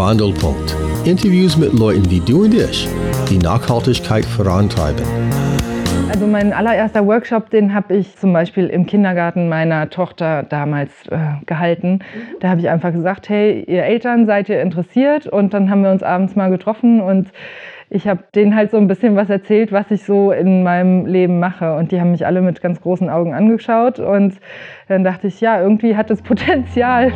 Wandelpunkt. Interviews mit Leuten wie du und ich, die Nachhaltigkeit vorantreiben. Also mein allererster Workshop, den habe ich zum Beispiel im Kindergarten meiner Tochter damals äh, gehalten. Da habe ich einfach gesagt, hey, ihr Eltern, seid ihr interessiert? Und dann haben wir uns abends mal getroffen und ich habe denen halt so ein bisschen was erzählt, was ich so in meinem Leben mache. Und die haben mich alle mit ganz großen Augen angeschaut. Und dann dachte ich, ja, irgendwie hat es Potenzial.